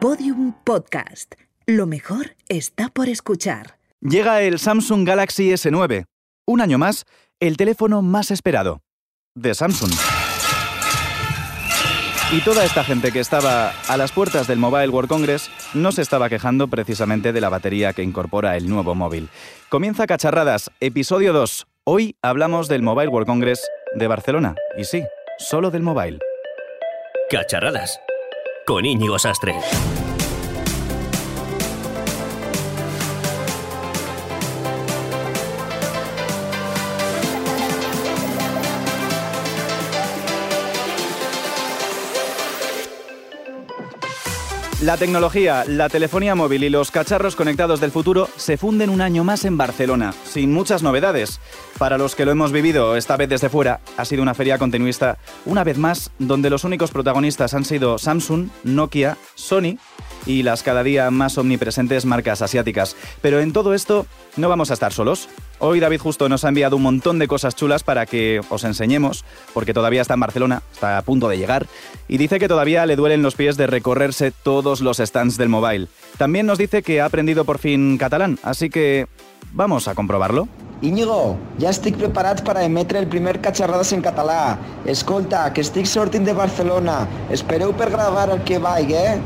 Podium Podcast. Lo mejor está por escuchar. Llega el Samsung Galaxy S9. Un año más, el teléfono más esperado. De Samsung. Y toda esta gente que estaba a las puertas del Mobile World Congress no se estaba quejando precisamente de la batería que incorpora el nuevo móvil. Comienza Cacharradas, episodio 2. Hoy hablamos del Mobile World Congress de Barcelona. Y sí, solo del mobile. Cacharradas. Con Íñigo Sastre. La tecnología, la telefonía móvil y los cacharros conectados del futuro se funden un año más en Barcelona, sin muchas novedades. Para los que lo hemos vivido esta vez desde fuera, ha sido una feria continuista, una vez más, donde los únicos protagonistas han sido Samsung, Nokia, Sony y las cada día más omnipresentes marcas asiáticas. Pero en todo esto no vamos a estar solos. Hoy David Justo nos ha enviado un montón de cosas chulas para que os enseñemos, porque todavía está en Barcelona, está a punto de llegar, y dice que todavía le duelen los pies de recorrerse todos los stands del mobile. También nos dice que ha aprendido por fin catalán, así que vamos a comprobarlo. Íñigo, ja estic preparat per a emetre el primer Catxarrades en català. Escolta, que estic sortint de Barcelona. Espereu per gravar el que vaig, eh?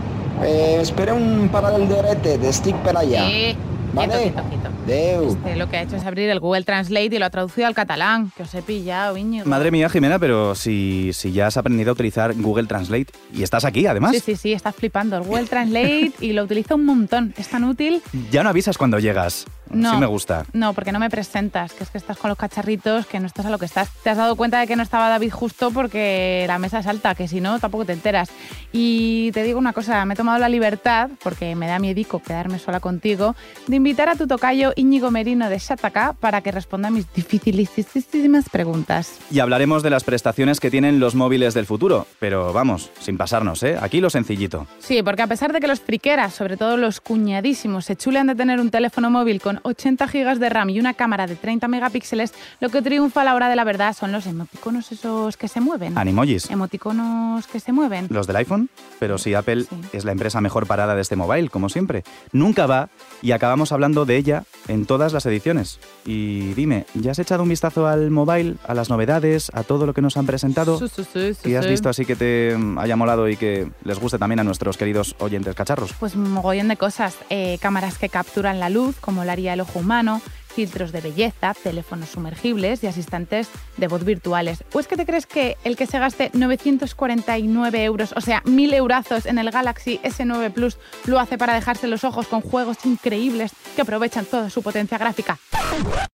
eh espera un parell d'horetes, estic per allà. Sí, Vale. quieto, quieto, quieto. Adeu. Este lo que ha hecho es abrir el Google Translate y lo ha traducido al catalán, que os he pillado, Íñigo. Madre mía, Jimena, pero si, si ya has aprendido a utilizar Google Translate y estás aquí, además, Sí, sí, sí, estás flipando. El Google Translate y lo utilizo un montón. Es tan útil. ya no avisas cuando llegas. No. Sí me gusta. No, porque no me presentas, que es que estás con los cacharritos, que no estás a lo que estás. Te has dado cuenta de que no estaba David justo porque la mesa es alta, que si no, tampoco te enteras. Y te digo una cosa, me he tomado la libertad, porque me da miedico quedarme sola contigo, de invitar a tu tocayo Íñigo Merino de Shataka para que responda a mis dificilísimas preguntas. Y hablaremos de las prestaciones que tienen los móviles del futuro. Pero vamos, sin pasarnos, ¿eh? Aquí lo sencillito. Sí, porque a pesar de que los friqueras, sobre todo los cuñadísimos, se chulean de tener un teléfono móvil con 80 GB de RAM y una cámara de 30 megapíxeles, lo que triunfa a la hora de la verdad son los emoticonos esos que se mueven. Animojis. Emoticonos que se mueven. Los del iPhone, pero si Apple Sí. es la empresa mejor parada de este mobile, como siempre. Nunca va y acabamos hablando de ella en todas las ediciones. Y dime, ¿ya has echado un vistazo al mobile, a las novedades, a todo lo que nos han presentado? Sí, sí, sí, sí, ¿Qué has sí. visto así que te haya molado y que les guste también a nuestros queridos oyentes cacharros? Pues un mogollón de cosas. Eh, cámaras que capturan la luz, como lo haría el ojo humano, filtros de belleza, teléfonos sumergibles y asistentes de voz virtuales. ¿O es que te crees que el que se gaste 949 euros, o sea, 1000 eurazos en el Galaxy S9 Plus, lo hace para dejarse los ojos con juegos increíbles que aprovechan toda su potencia gráfica?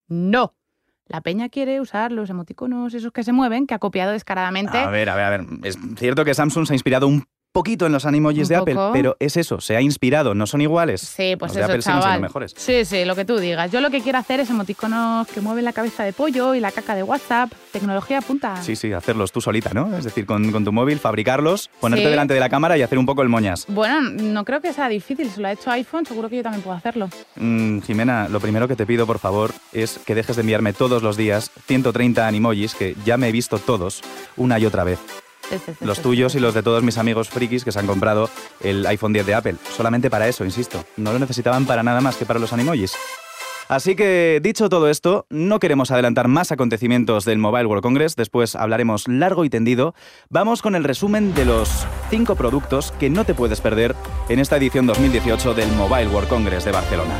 No. La peña quiere usar los emoticonos esos que se mueven, que ha copiado descaradamente. A ver, a ver, a ver. Es cierto que Samsung se ha inspirado un poquito en los animojis de Apple, pero es eso, se ha inspirado, no son iguales. Sí, pues los de eso, Apple siguen chaval. siendo mejores. Sí, sí, lo que tú digas. Yo lo que quiero hacer es emoticonos que mueven la cabeza de pollo y la caca de WhatsApp. Tecnología punta. Sí, sí, hacerlos tú solita, ¿no? Es decir, con, con tu móvil, fabricarlos, ponerte Sí. delante de la cámara y hacer un poco el moñas. Bueno, no creo que sea difícil. Si lo ha hecho iPhone, seguro que yo también puedo hacerlo. Mm, Jimena, lo primero que te pido, por favor, es que dejes de enviarme todos los días 130 animojis, que ya me he visto todos, una y otra vez. Los tuyos y los de todos mis amigos frikis que se han comprado el iPhone 10 de Apple. Solamente para eso, insisto. No lo necesitaban para nada más que para los animojis. Así que, dicho todo esto, no queremos adelantar más acontecimientos del Mobile World Congress, después hablaremos largo y tendido. Vamos con el resumen de los cinco productos que no te puedes perder en esta edición 2018 del Mobile World Congress de Barcelona.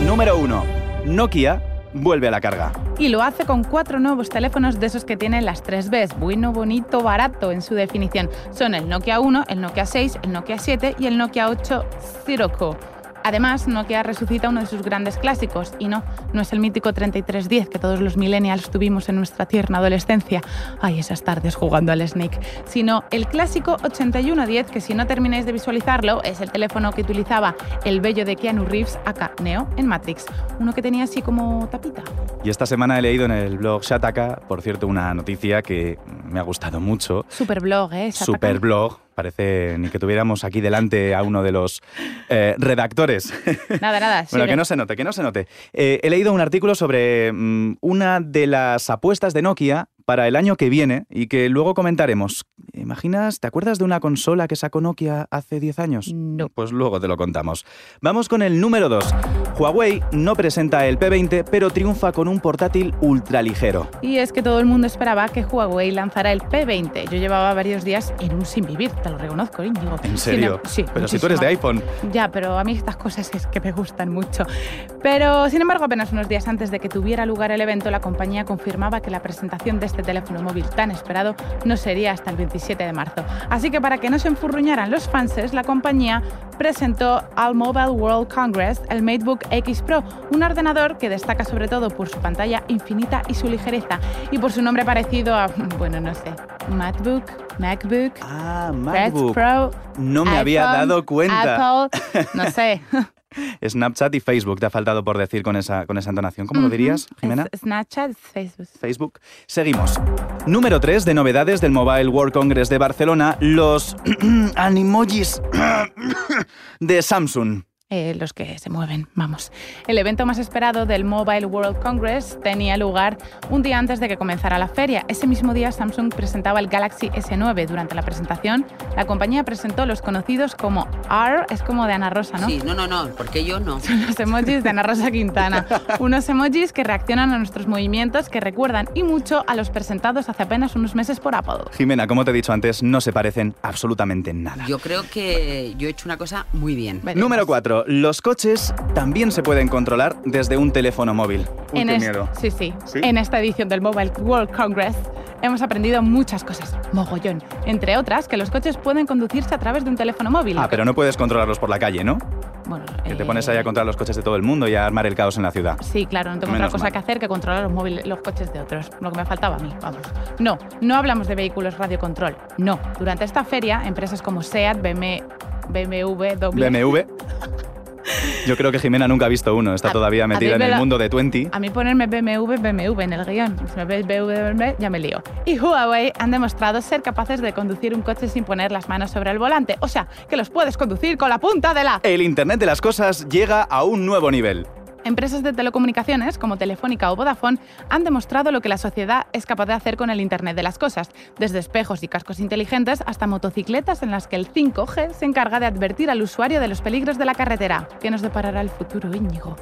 Número 1. Nokia vuelve a la carga. Y lo hace con cuatro nuevos teléfonos de esos que tienen las 3 Bs. Bueno, bonito, barato en su definición. Son el Nokia 1, el Nokia 6, el Nokia 7 y el Nokia 8 Sirocco. Además, Nokia resucita uno de sus grandes clásicos, y no, no es el mítico 3310 que todos los millennials tuvimos en nuestra tierna adolescencia, ay, esas tardes jugando al Snake, sino el clásico 8110 que si no termináis de visualizarlo, es el teléfono que utilizaba el bello de Keanu Reeves, acá Neo, en Matrix, uno que tenía así como tapita. Y esta semana he leído en el blog Shataka, por cierto, una noticia que me ha gustado mucho. Super blog, ¿eh? Shataka. Super blog. Parece ni que tuviéramos aquí delante a uno de los eh, redactores. Nada, nada. bueno, que no se note, que no se note. Eh, he leído un artículo sobre mm, una de las apuestas de Nokia para el año que viene y que luego comentaremos. ¿Imaginas? ¿Te acuerdas de una consola que sacó Nokia hace 10 años? No. Pues luego te lo contamos. Vamos con el número 2. Huawei no presenta el P20, pero triunfa con un portátil ultraligero. Y es que todo el mundo esperaba que Huawei lanzara el P20. Yo llevaba varios días en un sin vivir, te lo reconozco, Íñigo. ¿En serio? Sin- sí. Pero si tú eres de iPhone. Ya, pero a mí estas cosas es que me gustan mucho. Pero, sin embargo, apenas unos días antes de que tuviera lugar el evento, la compañía confirmaba que la presentación de este teléfono móvil tan esperado no sería hasta el 27 de marzo. Así que para que no se enfurruñaran los fanses, la compañía presentó al Mobile World Congress el MateBook X Pro, un ordenador que destaca sobre todo por su pantalla infinita y su ligereza, y por su nombre parecido a, bueno, no sé, MacBook, MacBook, Ah, MacBook. Pro. No me había iPhone, dado cuenta. Apple, no sé. Snapchat y Facebook te ha faltado por decir con esa, con esa entonación. ¿Cómo lo dirías. Jimena? Es- Snapchat, Facebook. Facebook. Seguimos. Número 3 de novedades del Mobile World Congress de Barcelona, los animojis de Samsung. Eh, los que se mueven, vamos. El evento más esperado del Mobile World Congress tenía lugar un día antes de que comenzara la feria. Ese mismo día Samsung presentaba el Galaxy S9. Durante la presentación, la compañía presentó los conocidos como R, es como de Ana Rosa, ¿no? Sí, no, no, no, porque yo no. Los emojis de Ana Rosa Quintana. Unos emojis que reaccionan a nuestros movimientos, que recuerdan y mucho a los presentados hace apenas unos meses por Apple. Jimena, como te he dicho antes, no se parecen absolutamente en nada. Yo creo que yo he hecho una cosa muy bien. Veremos. Número 4. Los coches también se pueden controlar desde un teléfono móvil. Uy, en qué es- miedo. Sí, sí, ¿Sí? En esta edición del Mobile World Congress hemos aprendido muchas cosas, mogollón. Entre otras, que los coches pueden conducirse a través de un teléfono móvil. Ah, pero no puedes controlarlos por la calle, ¿no? Bueno, Que te eh, pones ahí a controlar los coches de todo el mundo y a armar el caos en la ciudad. Sí, claro, no tengo Menos otra cosa mal. que hacer que controlar los, móviles, los coches de otros. Lo que me faltaba a mí, vamos. No, no hablamos de vehículos radiocontrol. No. Durante esta feria, empresas como SEAT, BMW, BMW, BMW. Yo creo que Jimena nunca ha visto uno, está A- todavía metida en el mundo de 20. A mí ponerme BMW, BMW en el guion. Si me ves BMW, ya me lío. Y Huawei han demostrado ser capaces de conducir un coche sin poner las manos sobre el volante. O sea, que los puedes conducir con la punta de la... El Internet de las Cosas llega a un nuevo nivel. Empresas de telecomunicaciones como Telefónica o Vodafone han demostrado lo que la sociedad es capaz de hacer con el Internet de las cosas, desde espejos y cascos inteligentes hasta motocicletas en las que el 5G se encarga de advertir al usuario de los peligros de la carretera. ¿Qué nos deparará el futuro, Íñigo?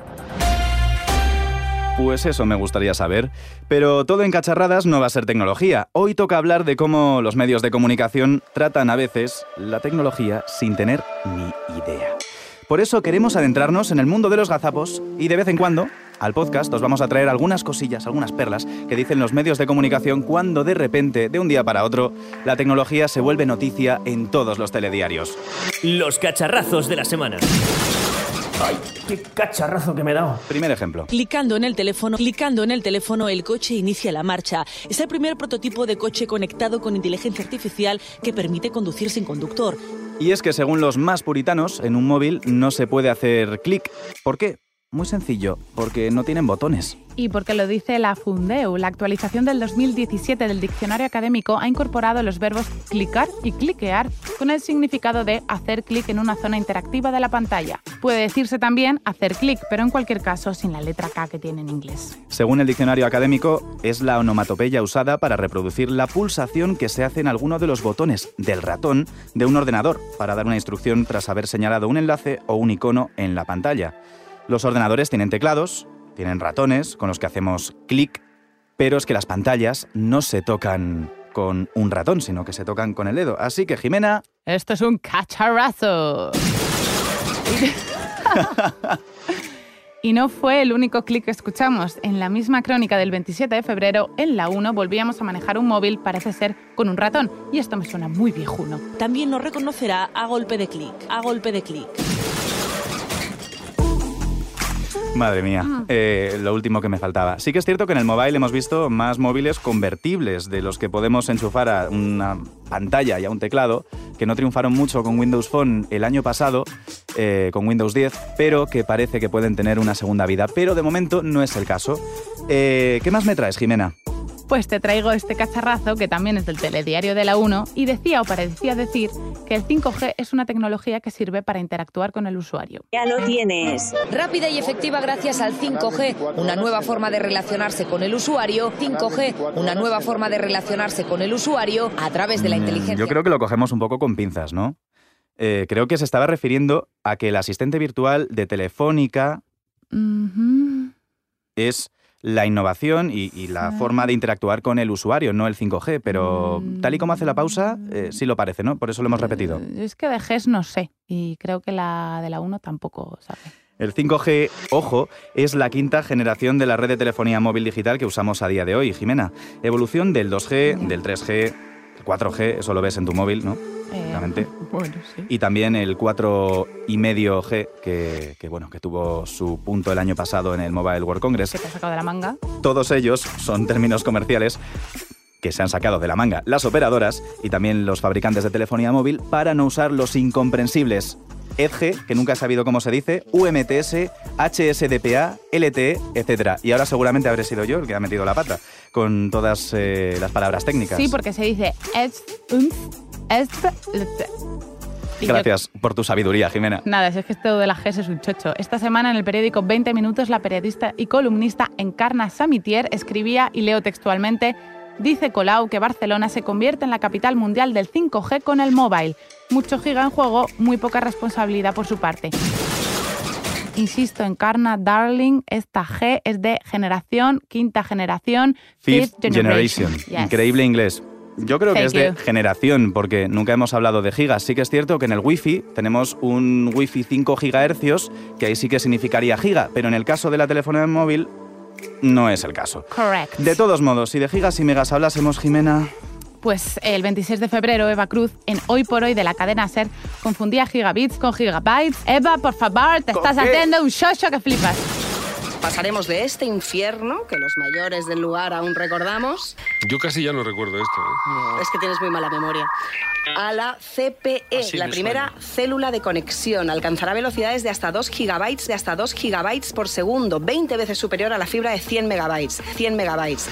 Pues eso me gustaría saber. Pero todo en cacharradas no va a ser tecnología. Hoy toca hablar de cómo los medios de comunicación tratan a veces la tecnología sin tener ni idea. Por eso queremos adentrarnos en el mundo de los gazapos y de vez en cuando al podcast os vamos a traer algunas cosillas, algunas perlas que dicen los medios de comunicación cuando de repente, de un día para otro, la tecnología se vuelve noticia en todos los telediarios. Los cacharrazos de la semana. ¡Ay, qué cacharrazo que me he dado! Primer ejemplo. Clicando en el teléfono, clicando en el teléfono, el coche inicia la marcha. Es el primer prototipo de coche conectado con inteligencia artificial que permite conducir sin conductor. Y es que según los más puritanos, en un móvil no se puede hacer clic. ¿Por qué? Muy sencillo, porque no tienen botones. Y porque lo dice la Fundeu, la actualización del 2017 del diccionario académico ha incorporado los verbos clicar y cliquear con el significado de hacer clic en una zona interactiva de la pantalla. Puede decirse también hacer clic, pero en cualquier caso sin la letra K que tiene en inglés. Según el diccionario académico, es la onomatopeya usada para reproducir la pulsación que se hace en alguno de los botones del ratón de un ordenador para dar una instrucción tras haber señalado un enlace o un icono en la pantalla. Los ordenadores tienen teclados, tienen ratones con los que hacemos clic, pero es que las pantallas no se tocan con un ratón, sino que se tocan con el dedo. Así que, Jimena, Esto es un cacharrazo. Y no fue el único clic que escuchamos. En la misma crónica del 27 de febrero, en la 1, volvíamos a manejar un móvil, parece ser, con un ratón. Y esto me suena muy viejuno. También nos reconocerá a golpe de clic, a golpe de clic. Madre mía, eh, lo último que me faltaba. Sí que es cierto que en el mobile hemos visto más móviles convertibles de los que podemos enchufar a una pantalla y a un teclado, que no triunfaron mucho con Windows Phone el año pasado, eh, con Windows 10, pero que parece que pueden tener una segunda vida. Pero de momento no es el caso. Eh, ¿Qué más me traes, Jimena? Pues te traigo este cacharrazo que también es del telediario de la 1 y decía o parecía decir que el 5G es una tecnología que sirve para interactuar con el usuario. Ya lo tienes. Rápida y efectiva gracias al 5G, una nueva forma de relacionarse con el usuario. 5G, una nueva forma de relacionarse con el usuario a través de la inteligencia. Yo creo que lo cogemos un poco con pinzas, ¿no? Eh, creo que se estaba refiriendo a que el asistente virtual de Telefónica es la innovación y, y la forma de interactuar con el usuario, no el 5G, pero tal y como hace la pausa, eh, sí lo parece, ¿no? Por eso lo hemos repetido. Eh, Es que de GES no sé y creo que la de la 1 tampoco sabe. El 5G, ojo, es la quinta generación de la red de telefonía móvil digital que usamos a día de hoy, Jimena. Evolución del 2G, del 3G, el 4G, eso lo ves en tu móvil, ¿no? Eh. Bueno, sí. Y también el 4,5G, que, que, bueno, que tuvo su punto el año pasado en el Mobile World Congress. Que te ha sacado de la manga. Todos ellos son términos comerciales que se han sacado de la manga las operadoras y también los fabricantes de telefonía móvil para no usar los incomprensibles EDGE, que nunca he sabido cómo se dice, UMTS, HSDPA, LTE, etc. Y ahora seguramente habré sido yo el que ha metido la pata con todas eh, las palabras técnicas. Sí, porque se dice Gracias por tu sabiduría, Jimena. Nada, si es que esto de la GES es un chocho. Esta semana en el periódico 20 Minutos, la periodista y columnista Encarna Samitier escribía, y leo textualmente, dice Colau que Barcelona se convierte en la capital mundial del 5G con el mobile. Mucho giga en juego, muy poca responsabilidad por su parte. Insisto, Encarna, darling, esta G es de generación, quinta generación, Fifth Generation. Yes. Increíble inglés. Yo creo que es de generación, porque nunca hemos hablado de gigas. Sí que es cierto que en el Wi-Fi tenemos un Wi-Fi 5 GHz, que ahí sí que significaría giga, pero en el caso de la telefonía móvil no es el caso. Correct. De todos modos, si de gigas y megas hablásemos, Jimena, Pues el 26 de febrero, Eva Cruz, en Hoy por Hoy de la cadena SER, confundía gigabits con gigabytes. Eva, por favor, te ¿Con estás qué? haciendo un shosho que flipas. Pasaremos de este infierno, que los mayores del lugar aún recordamos, Yo casi ya no recuerdo esto. ¿eh? es que tienes muy mala memoria, a la CPE, Así la me primera célula de conexión. Alcanzará velocidades de hasta 2 gigabytes, de hasta 2 gigabytes por segundo, 20 veces superior a la fibra de 100 megabytes. 100 megabytes.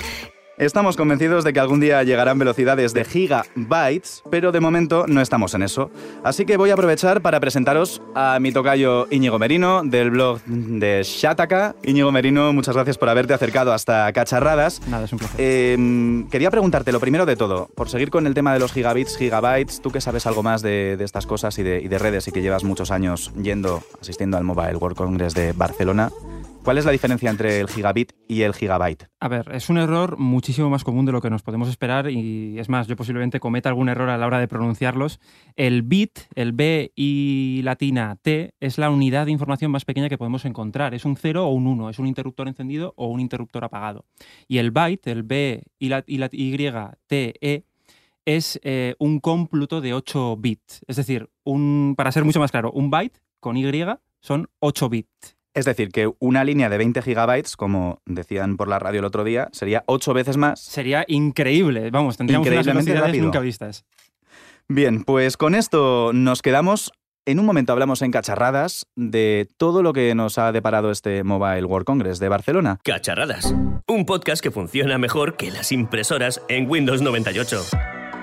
Estamos convencidos de que algún día llegarán velocidades de gigabytes, pero de momento no estamos en eso. Así que voy a aprovechar para presentaros a mi tocayo Íñigo Merino, del blog de Shataka. Íñigo Merino, muchas gracias por haberte acercado hasta Cacharradas. Nada, es un placer. Eh, quería preguntarte lo primero de todo, por seguir con el tema de los gigabits, gigabytes, tú que sabes algo más de, de estas cosas y de, y de redes y que llevas muchos años yendo, asistiendo al Mobile World Congress de Barcelona, ¿cuál es la diferencia entre el gigabit y el gigabyte? A ver, es un error muchísimo más común de lo que nos podemos esperar y es más, yo posiblemente cometa algún error a la hora de pronunciarlos. El bit, el B y latina T, es la unidad de información más pequeña que podemos encontrar. Es un 0 o un 1, es un interruptor encendido o un interruptor apagado. Y el byte, el B y la, y T, E, es eh, un cómputo de 8 bits. Es decir, un, para ser mucho más claro, un byte con Y son 8 bits. Es decir, que una línea de 20 gigabytes, como decían por la radio el otro día, sería 8 veces más. Sería increíble. Vamos, tendríamos unas Increíblemente velocidades nunca vistas. Bien, pues con esto nos quedamos. En un momento hablamos en cacharradas de todo lo que nos ha deparado este Mobile World Congress de Barcelona. Cacharradas. Un podcast que funciona mejor que las impresoras en Windows 98.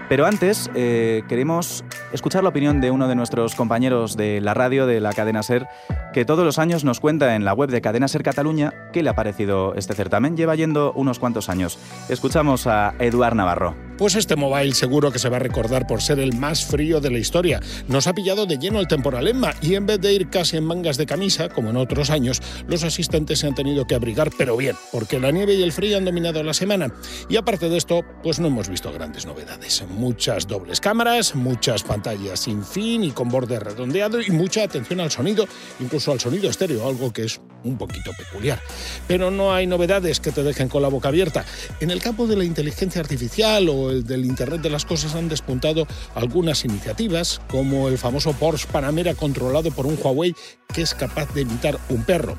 Pero antes, eh, queremos escuchar la opinión de uno de nuestros compañeros de la radio de la cadena Ser, que todos los años nos cuenta en la web de Cadena Ser Cataluña qué le ha parecido este certamen. Lleva yendo unos cuantos años. Escuchamos a Eduard Navarro. Pues este mobile seguro que se va a recordar por ser el más frío de la historia. Nos ha pillado de lleno el temporal Emma y en vez de ir casi en mangas de camisa, como en otros años, los asistentes se han tenido que abrigar, pero bien, porque la nieve y el frío han dominado la semana. Y aparte de esto, pues no hemos visto grandes novedades. Muchas dobles cámaras, muchas pantallas sin fin y con borde redondeado y mucha atención al sonido, incluso al sonido estéreo, algo que es un poquito peculiar. Pero no hay novedades que te dejen con la boca abierta. En el campo de la inteligencia artificial o el del Internet de las Cosas han despuntado algunas iniciativas, como el famoso Porsche Panamera controlado por un Huawei que es capaz de imitar un perro.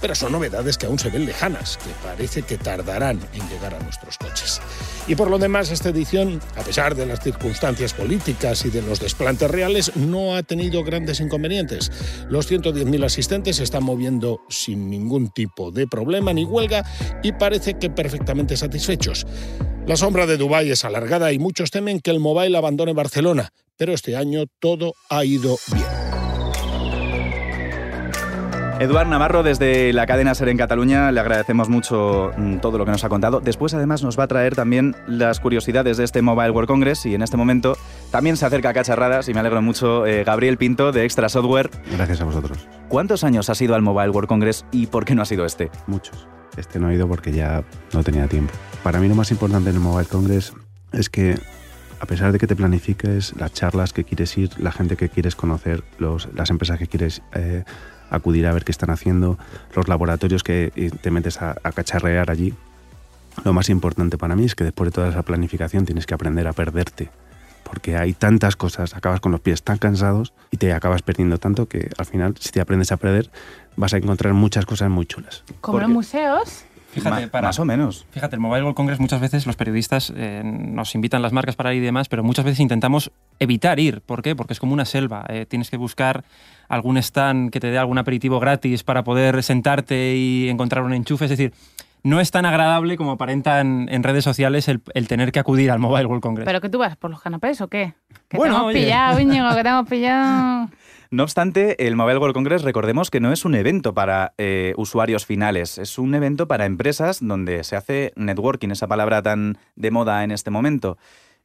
Pero son novedades que aún se ven lejanas, que parece que tardarán en llegar a nuestros coches. Y por lo demás, esta edición, a pesar de las circunstancias políticas y de los desplantes reales, no ha tenido grandes inconvenientes. Los 110.000 asistentes se están moviendo sin ningún tipo de problema ni huelga y parece que perfectamente satisfechos. La sombra de Dubái es alargada y muchos temen que el mobile abandone Barcelona, pero este año todo ha ido bien. Eduard Navarro, desde la cadena Ser en Cataluña, le agradecemos mucho mm, todo lo que nos ha contado. Después, además, nos va a traer también las curiosidades de este Mobile World Congress y en este momento también se acerca a Cacharradas y me alegro mucho eh, Gabriel Pinto de Extra Software. Gracias a vosotros. ¿Cuántos años has ido al Mobile World Congress y por qué no ha sido este? Muchos. Este no he ido porque ya no tenía tiempo. Para mí lo más importante en el Mobile Congress es que a pesar de que te planifiques las charlas que quieres ir, la gente que quieres conocer, los, las empresas que quieres eh, acudir a ver qué están haciendo, los laboratorios que te metes a, a cacharrear allí. Lo más importante para mí es que después de toda esa planificación tienes que aprender a perderte. Porque hay tantas cosas, acabas con los pies tan cansados y te acabas perdiendo tanto que al final, si te aprendes a perder, vas a encontrar muchas cosas muy chulas. Como en museos. Fíjate, Ma- para- Más o menos. Fíjate, el Mobile World Congress muchas veces los periodistas eh, nos invitan las marcas para ir y demás, pero muchas veces intentamos evitar ir. ¿Por qué? Porque es como una selva. eh, tienes que buscar algún stand que te dé algún aperitivo gratis para poder sentarte y encontrar un enchufe. Es decir, no es tan agradable como aparentan en redes sociales el, el tener que acudir al Mobile World Congress. ¿Pero que tú vas por los canapés o qué? Que Bueno, te hemos oye. pillado, Íñigo, que te hemos pillado. No obstante, el Mobile World Congress, recordemos que no es un evento para eh, usuarios finales, es un evento para empresas donde se hace networking, esa palabra tan de moda en este momento,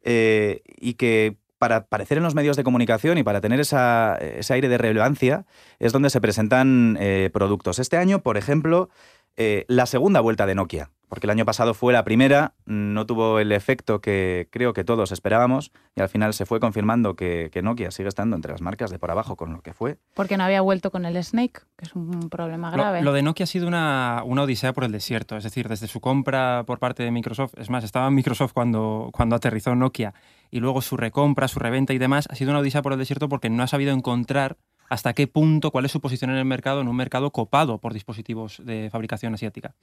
eh, y que para aparecer en los medios de comunicación y para tener ese aire de relevancia es donde se presentan eh, productos. Este año, por ejemplo, eh, la segunda vuelta de Nokia, porque el año pasado fue la primera, no tuvo el efecto que creo que todos esperábamos y al final se fue confirmando que, que Nokia sigue estando entre las marcas de por abajo con lo que fue. Porque no había vuelto con el Snake, que es un problema Lo- grave. Lo, de Nokia ha sido una, una odisea por el desierto, es decir, desde su compra por parte de Microsoft, es más, estaba en Microsoft cuando, cuando aterrizó Nokia, y luego su recompra, su reventa y demás, ha sido una odisea por el desierto porque no ha sabido encontrar hasta qué punto, cuál es su posición en el mercado, en un mercado copado por dispositivos de fabricación asiática.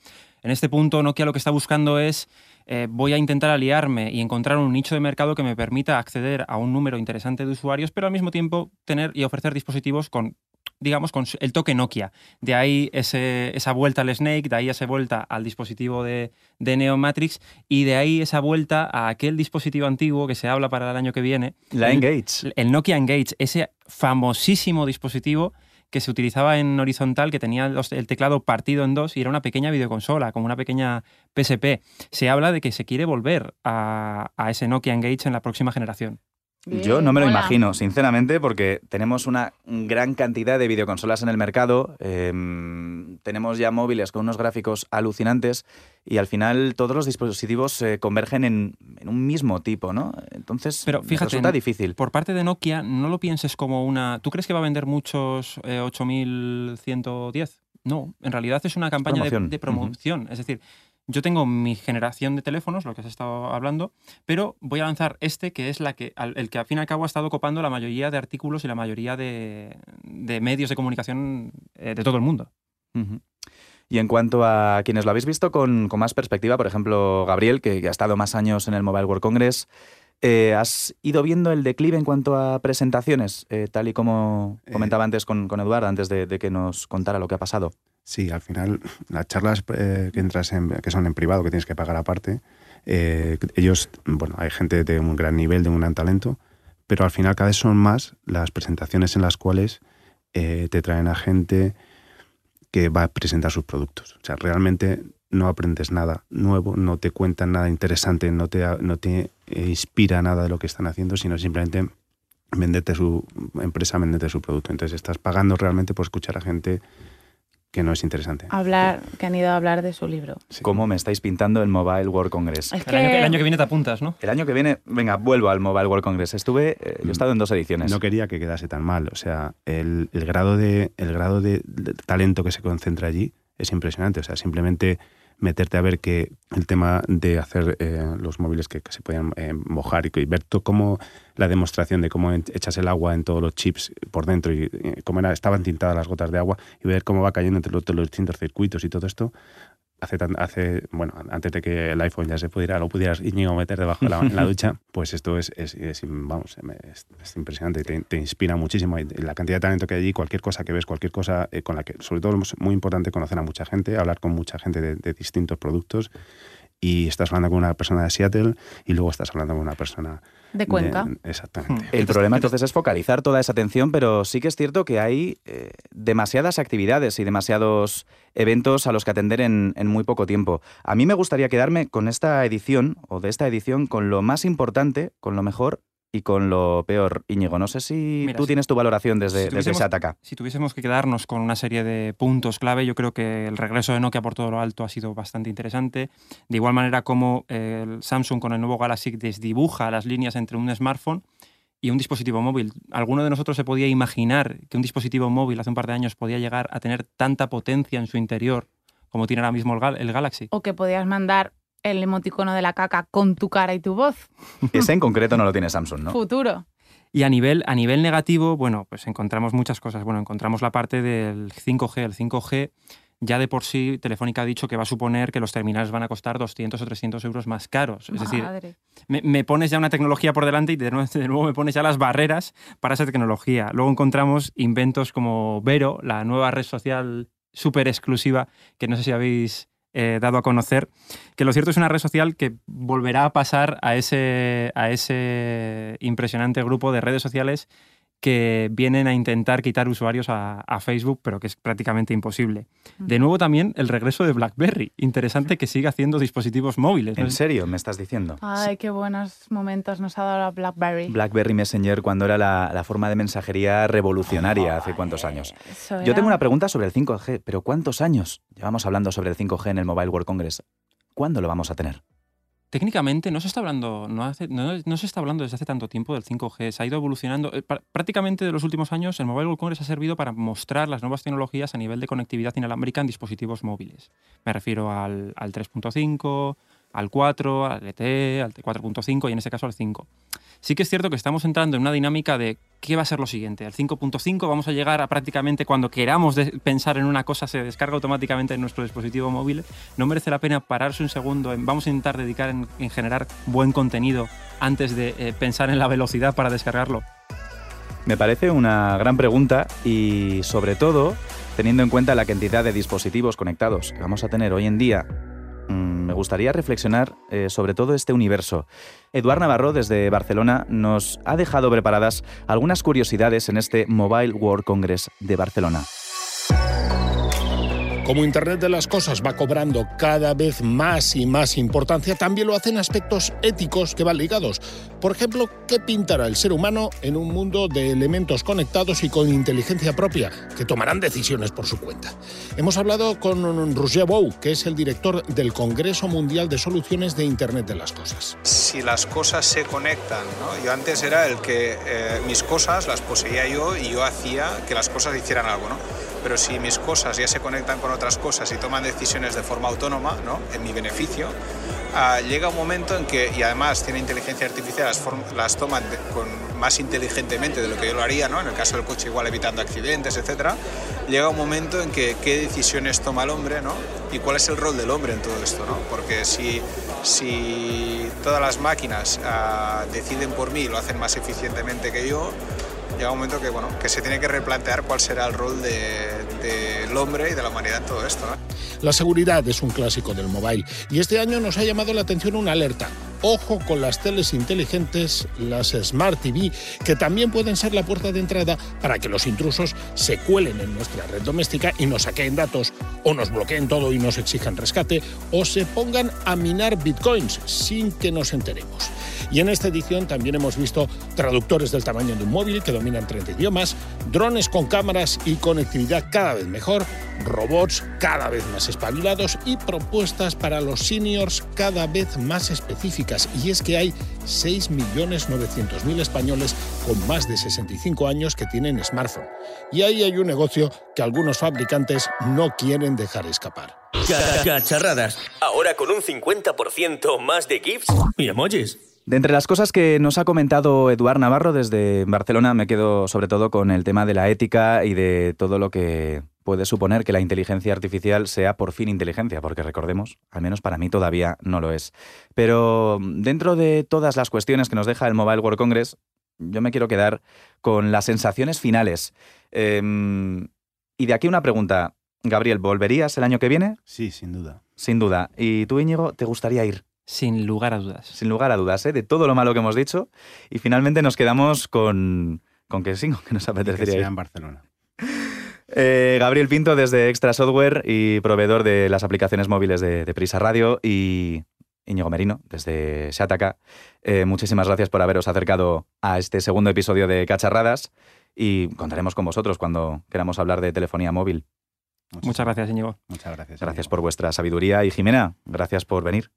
En este punto, Nokia lo que está buscando es, eh, voy a intentar aliarme y encontrar un nicho de mercado que me permita acceder a un número interesante de usuarios, pero al mismo tiempo tener y ofrecer dispositivos con digamos, con el toque Nokia. De ahí ese- esa vuelta al Snake, de ahí esa vuelta al dispositivo de, de Neo Matrix y de ahí esa vuelta a aquel dispositivo antiguo que se habla para el año que viene. La el, Engage. El Nokia Engage, ese famosísimo dispositivo que se utilizaba en horizontal, que tenía los- el teclado partido en dos y era una pequeña videoconsola, como una pequeña PSP. Se habla de que se quiere volver a, a ese Nokia Engage en la próxima generación. Yo no me lo imagino, sinceramente, porque tenemos una gran cantidad de videoconsolas en el mercado, em, tenemos ya móviles con unos gráficos alucinantes y al final todos los dispositivos se convergen en, en un mismo tipo, ¿no? Entonces, Pero fíjate, resulta difícil. por parte de Nokia, no lo pienses como una. ¿Tú crees que va a vender muchos eh, 8110? No, en realidad es una campaña de- Promoción. de, promoción. Es decir, yo tengo mi generación de teléfonos, lo que has estado hablando, pero voy a lanzar este que es la que, al- el que al fin y al cabo ha estado copando la mayoría de artículos y la mayoría de, de medios de comunicación eh, de todo el mundo. Y en cuanto a quienes lo habéis visto con, con más perspectiva, por ejemplo, Gabriel, que, que ha estado más años en el Mobile World Congress, eh, ¿has ido viendo el declive en cuanto a presentaciones, eh, tal y como comentaba antes con, con Eduardo, antes de, de que nos contara lo que ha pasado? Sí, al final las charlas eh, que entras en, que son en privado, que tienes que pagar aparte, eh, ellos, bueno, hay gente de un gran nivel, de un gran talento, pero al final cada vez son más las presentaciones en las cuales eh, te traen a gente que va a presentar sus productos. O sea, realmente no aprendes nada nuevo, no te cuentan nada interesante, no te, no te eh, inspira nada de lo que están haciendo, sino simplemente venderte su empresa, venderte su producto. Entonces estás pagando realmente por escuchar a gente que no es interesante. Hablar, que han ido a hablar de su libro. ¿Cómo me estáis pintando el Mobile World Congress? Es El, año, que- el año que viene te apuntas, ¿no? El año que viene, venga, vuelvo al Mobile World Congress. Estuve, eh, yo he estado en dos ediciones. No quería que quedase tan mal. O sea, el, el grado, de, el grado de, de talento que se concentra allí es impresionante. O sea, simplemente meterte a ver que el tema de hacer eh, los móviles que, que se pueden eh, mojar y, y ver cómo la demostración de cómo echas el agua en todos los chips por dentro y eh, cómo era, estaban tintadas las gotas de agua y ver cómo va cayendo entre los, los distintos circuitos y todo esto. Hace, tan- hace, bueno, antes de que el iPhone ya se pudiera, lo pudieras Íñigo meter debajo de la, en la ducha, pues esto es, es, es- vamos, es, es impresionante, te, te inspira muchísimo. Y la cantidad de talento que hay allí, cualquier cosa que ves, cualquier cosa eh, con la que, sobre todo es muy importante conocer a mucha gente, hablar con mucha gente de, de distintos productos. Y estás hablando con una persona de Seattle y luego estás hablando con una persona De Cuenca. exactamente. El problema entonces es focalizar toda esa atención, pero sí que es cierto que hay eh, demasiadas actividades y demasiados eventos a los que atender en, en muy poco tiempo. A mí me gustaría quedarme con esta edición, o de esta edición, con lo más importante, con lo mejor y con lo peor. Íñigo, no sé si Mira, tú si- tienes tu valoración desde, Si desde ataca. Si tuviésemos que quedarnos con una serie de puntos clave, yo creo que el regreso de Nokia por todo lo alto ha sido bastante interesante. De igual manera como eh, el Samsung con el nuevo Galaxy desdibuja las líneas entre un smartphone y un dispositivo móvil. ¿Alguno de nosotros se podía imaginar que un dispositivo móvil hace un par de años podía llegar a tener tanta potencia en su interior como tiene ahora mismo el, Gal- el Galaxy? O que podías mandar el emoticono de la caca con tu cara y tu voz. Ese en concreto no lo tiene Samsung, ¿no? Futuro. Y a nivel, a nivel negativo, bueno, pues encontramos muchas cosas. Bueno, encontramos la parte del 5G. El 5G ya de por sí Telefónica ha dicho que va a suponer que los terminales van a costar 200 o 300 euros más caros. Es decir, me pones ya una tecnología por delante y de nuevo, de nuevo me pones ya las barreras para esa tecnología. Luego encontramos inventos como Vero, la nueva red social súper exclusiva que no sé si habéis eh, dado a conocer, que lo cierto es una red social que volverá a pasar a ese, a ese impresionante grupo de redes sociales que vienen a intentar quitar usuarios a, a Facebook, pero que es prácticamente imposible. De nuevo también el regreso de BlackBerry. Interesante que siga haciendo dispositivos móviles. ¿no? ¿En serio me estás diciendo? Ay, qué buenos momentos nos ha dado la BlackBerry. BlackBerry Messenger cuando era la, la forma de mensajería revolucionaria hace cuántos años. Yo tengo una pregunta sobre el 5G, pero ¿cuántos años llevamos hablando sobre el 5G en el Mobile World Congress? ¿Cuándo lo vamos a tener? Técnicamente no se está hablando, no, hace- no, no se está hablando desde hace tanto tiempo del 5G, se ha ido evolucionando. Eh, Prácticamente de los últimos años el Mobile World Congress ha servido para mostrar las nuevas tecnologías a nivel de conectividad inalámbrica en dispositivos móviles. Me refiero al, al 3.5, al 4, al LTE, al 4.5 y en este caso al 5. Sí que es cierto que estamos entrando en una dinámica de qué va a ser lo siguiente. Al 5.5 vamos a llegar a prácticamente cuando queramos pensar en una cosa se descarga automáticamente en nuestro dispositivo móvil. No merece la pena pararse un segundo. vamos a intentar dedicar en, en generar buen contenido antes de eh, pensar en la velocidad para descargarlo. Me parece una gran pregunta y sobre todo teniendo en cuenta la cantidad de dispositivos conectados que vamos a tener hoy en día, me gustaría reflexionar eh, sobre todo este universo. Eduard Navarro desde Barcelona nos ha dejado preparadas algunas curiosidades en este Mobile World Congress de Barcelona. Como Internet de las Cosas va cobrando cada vez más y más importancia, también lo hacen aspectos éticos que van ligados. Por ejemplo, ¿qué pintará el ser humano en un mundo de elementos conectados y con inteligencia propia, que tomarán decisiones por su cuenta? Hemos hablado con Roger Bou, que es el director del Congreso Mundial de Soluciones de Internet de las Cosas. si las cosas se conectan, ¿no? Yo antes era el que eh, mis cosas las poseía yo y yo hacía que las cosas hicieran algo, ¿no? Pero si mis cosas ya se conectan con otras cosas y toman decisiones de forma autónoma, ¿no? En mi beneficio, ah, llega un momento en que, y además tiene inteligencia artificial, las, las toman de- con, más inteligentemente de lo que yo lo haría, ¿no? En el caso del coche igual evitando accidentes, etcétera, llega un momento en que qué decisiones toma el hombre, ¿no? Y cuál es el rol del hombre en todo esto, ¿no? Porque si, si todas las máquinas ah, deciden por mí y lo hacen más eficientemente que yo, llega un momento que, bueno, que se tiene que replantear cuál será el rol de- del hombre y de la humanidad en todo esto. La seguridad es un clásico del mobile y este año nos ha llamado la atención una alerta. Ojo con las teles inteligentes, las Smart TV, que también pueden ser la puerta de entrada para que los intrusos se cuelen en nuestra red doméstica y nos saqueen datos, o nos bloqueen todo y nos exijan rescate, o se pongan a minar bitcoins sin que nos enteremos. Y en esta edición también hemos visto traductores del tamaño de un móvil que dominan 30 idiomas, drones con cámaras y conectividad cada vez mejor, robots cada vez más espabilados y propuestas para los seniors cada vez más específicas. Y es que hay 6.900.000 españoles con más de 65 años que tienen smartphone. Y ahí hay un negocio que algunos fabricantes no quieren dejar escapar. Cacharradas. Ahora con un 50% más de GIFs y emojis. De entre las cosas que nos ha comentado Eduard Navarro desde Barcelona, me quedo sobre todo con el tema de la ética y de todo lo que puede suponer que la inteligencia artificial sea por fin inteligencia, porque recordemos, al menos para mí todavía no lo es. Pero dentro de todas las cuestiones que nos deja el Mobile World Congress, yo me quiero quedar con las sensaciones finales. Em, y de aquí una pregunta. Gabriel, ¿volverías el año que viene? Sí, sin duda. Sin duda. ¿Y tú, Íñigo, te gustaría ir? Sin lugar a dudas. Sin lugar a dudas, ¿eh? de todo lo malo que hemos dicho. Y finalmente nos quedamos con, con que sí, que nos apetecería que sea ir. en Barcelona. Eh, Gabriel Pinto desde Extra Software y proveedor de las aplicaciones móviles de, de Prisa Radio y Íñigo Merino desde Shataka. Eh, muchísimas gracias por haberos acercado a este segundo episodio de Cacharradas y contaremos con vosotros cuando queramos hablar de telefonía móvil. Muchas, gracias, Íñigo. Muchas gracias. Gracias por vuestra sabiduría y Jimena, gracias por venir.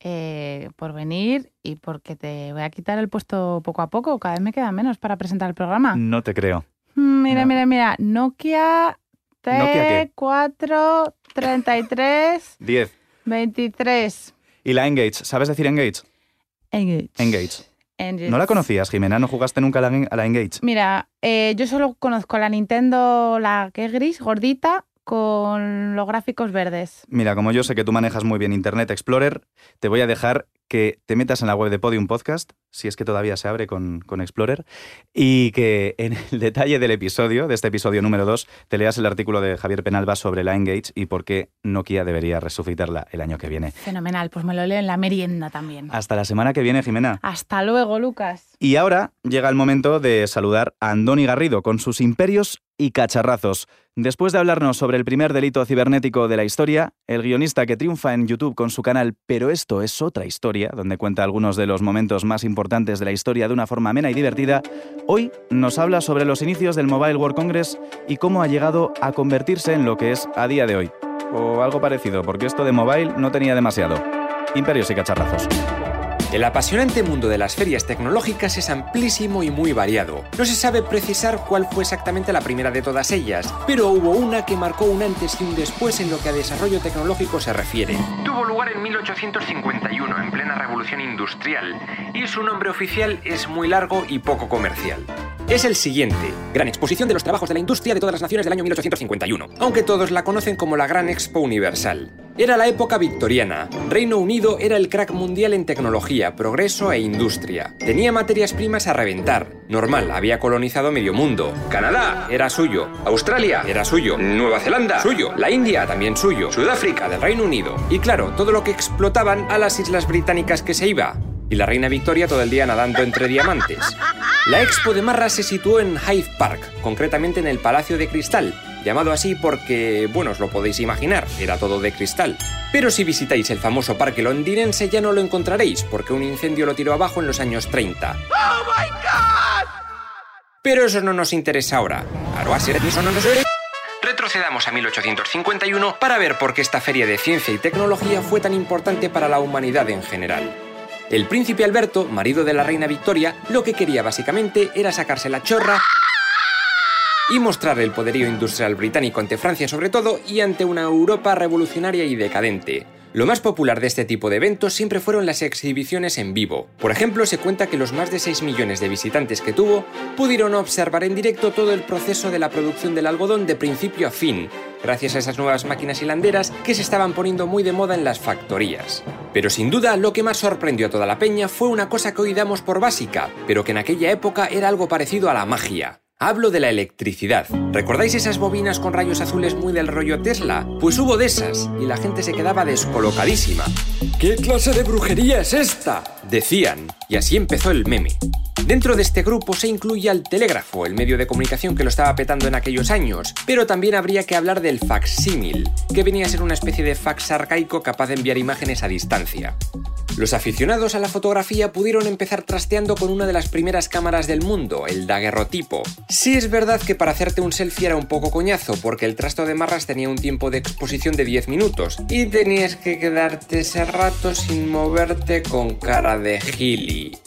Eh, por venir y porque te voy a quitar el puesto poco a poco. Cada vez me queda menos para presentar el programa. No te creo. Mm, Mira, mira, mira. Nokia ¿Nokia qué? T433 10. 23. Y la Engage, ¿sabes decir Engage? Engage. Engage. Engage. ¿No la conocías, Jimena? ¿No jugaste nunca a la, a la Engage? Mira, eh, yo solo conozco la Nintendo, la que es gris, gordita, con los gráficos verdes. Mira, como yo sé que tú manejas muy bien Internet Explorer, te voy a dejar que te metas en la web de Podium Podcast, si es que todavía se abre con, con Explorer, y que en el detalle del episodio, de este episodio número 2, te leas el artículo de Javier Penalba sobre la Engage y por qué Nokia debería resucitarla el año que viene. Fenomenal, pues me lo leo en la merienda también. Hasta la semana que viene, Jimena. Hasta luego, Lucas. Y ahora llega el momento de saludar a Andoni Garrido con sus imperios y cacharrazos. Después de hablarnos sobre el primer delito cibernético de la historia, el guionista que triunfa en YouTube con su canal Pero esto es otra historia, donde cuenta algunos de los momentos más importantes de la historia de una forma amena y divertida, hoy nos habla sobre los inicios del Mobile World Congress y cómo ha llegado a convertirse en lo que es a día de hoy. O algo parecido, porque esto de mobile no tenía demasiado. Imperios y cacharrazos. El apasionante mundo de las ferias tecnológicas es amplísimo y muy variado. No se sabe precisar cuál fue exactamente la primera de todas ellas, pero hubo una que marcó un antes y un después en lo que a desarrollo tecnológico se refiere. Tuvo lugar en 1851, en plena revolución industrial, y su nombre oficial es muy largo y poco comercial. Es el siguiente, Gran Exposición de los Trabajos de la Industria de todas las Naciones del año 1851, aunque todos la conocen como la Gran Expo Universal. Era la época victoriana. Reino Unido era el crack mundial en tecnología, progreso e industria. Tenía materias primas a reventar. Normal, había colonizado medio mundo. Canadá era suyo. Australia era suyo. Nueva Zelanda suyo. La India también suyo. Sudáfrica del Reino Unido. Y claro, todo lo que explotaban a las islas británicas que se iba. Y la reina Victoria todo el día nadando entre diamantes. La Expo de Marra se situó en Hyde Park, concretamente en el Palacio de Cristal, llamado así porque, bueno, os lo podéis imaginar, era todo de cristal. Pero si visitáis el famoso parque londinense ya no lo encontraréis, porque un incendio lo tiró abajo en los años 30. ¡Oh, my God! Pero eso no nos interesa ahora. Claro, así eso no nos Retrocedamos a 1851 para ver por qué esta feria de ciencia y tecnología fue tan importante para la humanidad en general. El príncipe Alberto, marido de la reina Victoria, lo que quería básicamente era sacarse la chorra y mostrar el poderío industrial británico ante Francia sobre todo y ante una Europa revolucionaria y decadente. Lo más popular de este tipo de eventos siempre fueron las exhibiciones en vivo. Por ejemplo, se cuenta que los más de 6 millones de visitantes que tuvo pudieron observar en directo todo el proceso de la producción del algodón de principio a fin, gracias a esas nuevas máquinas hilanderas que se estaban poniendo muy de moda en las factorías. Pero sin duda, lo que más sorprendió a toda la peña fue una cosa que hoy damos por básica, pero que en aquella época era algo parecido a la magia. Hablo de la electricidad. ¿Recordáis esas bobinas con rayos azules muy del rollo Tesla? Pues hubo de esas y la gente se quedaba descolocadísima. ¿Qué clase de brujería es esta? Decían, y así empezó el meme. Dentro de este grupo se incluye al telégrafo, el medio de comunicación que lo estaba petando en aquellos años, pero también habría que hablar del facsímil, que venía a ser una especie de fax arcaico capaz de enviar imágenes a distancia. Los aficionados a la fotografía pudieron empezar trasteando con una de las primeras cámaras del mundo, el daguerrotipo. Sí es verdad que para hacerte un selfie era un poco coñazo, porque el trasto de marras tenía un tiempo de exposición de 10 minutos, y tenías que quedarte ese rato sin moverte con cara de gili.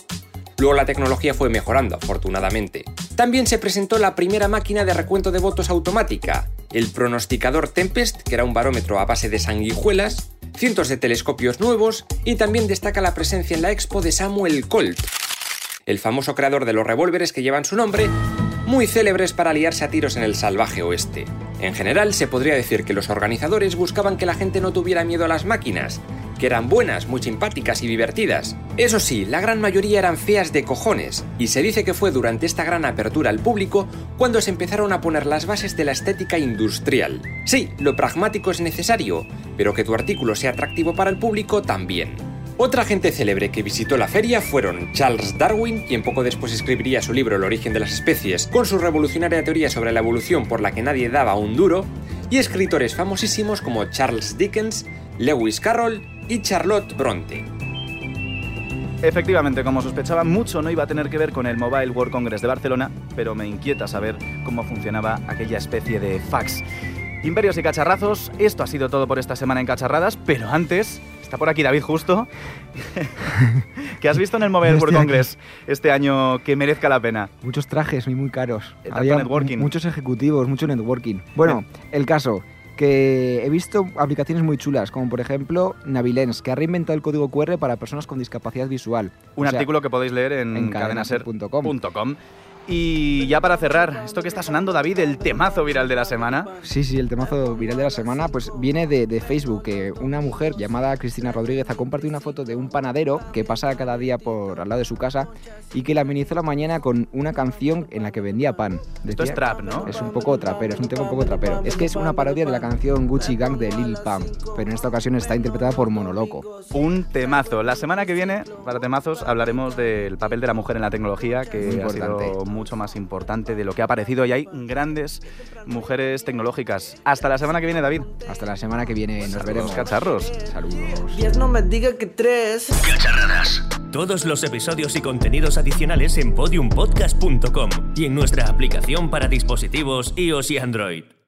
Luego la tecnología fue mejorando, afortunadamente. También se presentó la primera máquina de recuento de votos automática, el pronosticador Tempest, que era un barómetro a base de sanguijuelas, cientos de telescopios nuevos y también destaca la presencia en la expo de Samuel Colt, el famoso creador de los revólveres que llevan su nombre, muy célebres para liarse a tiros en el salvaje oeste. En general, se podría decir que los organizadores buscaban que la gente no tuviera miedo a las máquinas, que eran buenas, muy simpáticas y divertidas. Eso sí, la gran mayoría eran feas de cojones, y se dice que fue durante esta gran apertura al público cuando se empezaron a poner las bases de la estética industrial. Sí, lo pragmático es necesario, pero que tu artículo sea atractivo para el público también. Otra gente célebre que visitó la feria fueron Charles Darwin, quien poco después escribiría su libro El origen de las especies, con su revolucionaria teoría sobre la evolución por la que nadie daba un duro, y escritores famosísimos como Charles Dickens, Lewis Carroll y Charlotte Bronte. Efectivamente, como sospechaba, mucho no iba a tener que ver con el Mobile World Congress de Barcelona, pero me inquieta saber cómo funcionaba aquella especie de fax. Imperios y cacharrazos, esto ha sido todo por esta semana en Cacharradas, pero antes está por aquí David Justo. ¿Qué has visto en el Mobile World Congress este año que merezca la pena? Muchos trajes y muy caros. Tanto Había networking. muchos ejecutivos, mucho networking. Bueno, el caso que he visto aplicaciones muy chulas, como por ejemplo Navilens, que ha reinventado el código QR para personas con discapacidad visual. Un O sea, artículo que podéis leer en, en cadenaser.com. Y ya para cerrar, esto que está sonando David, el temazo viral de la semana. Sí, sí, el temazo viral de la semana pues viene de, de Facebook, que una mujer llamada Cristina Rodríguez ha compartido una foto de un panadero que pasa cada día por al lado de su casa y que la amenizó la mañana con una canción en la que vendía pan. Esto es trap, ¿no? Es un poco trapero, es un tema un poco trapero. Es que es una parodia de la canción Gucci Gang de Lil Pump, pero en esta ocasión está interpretada por Monoloco. Un temazo. La semana que viene, para temazos, hablaremos del papel de la mujer en la tecnología, que Muy ha sido importante. Mucho más importante de lo que ha parecido y hay grandes mujeres tecnológicas. Hasta la semana que viene, David. Hasta la semana que viene, nos veremos. cacharros. Saludos. Diez no me diga que tres. Cacharradas. Todos los episodios y contenidos adicionales en podiumpodcast.com y en nuestra aplicación para dispositivos iOS y Android.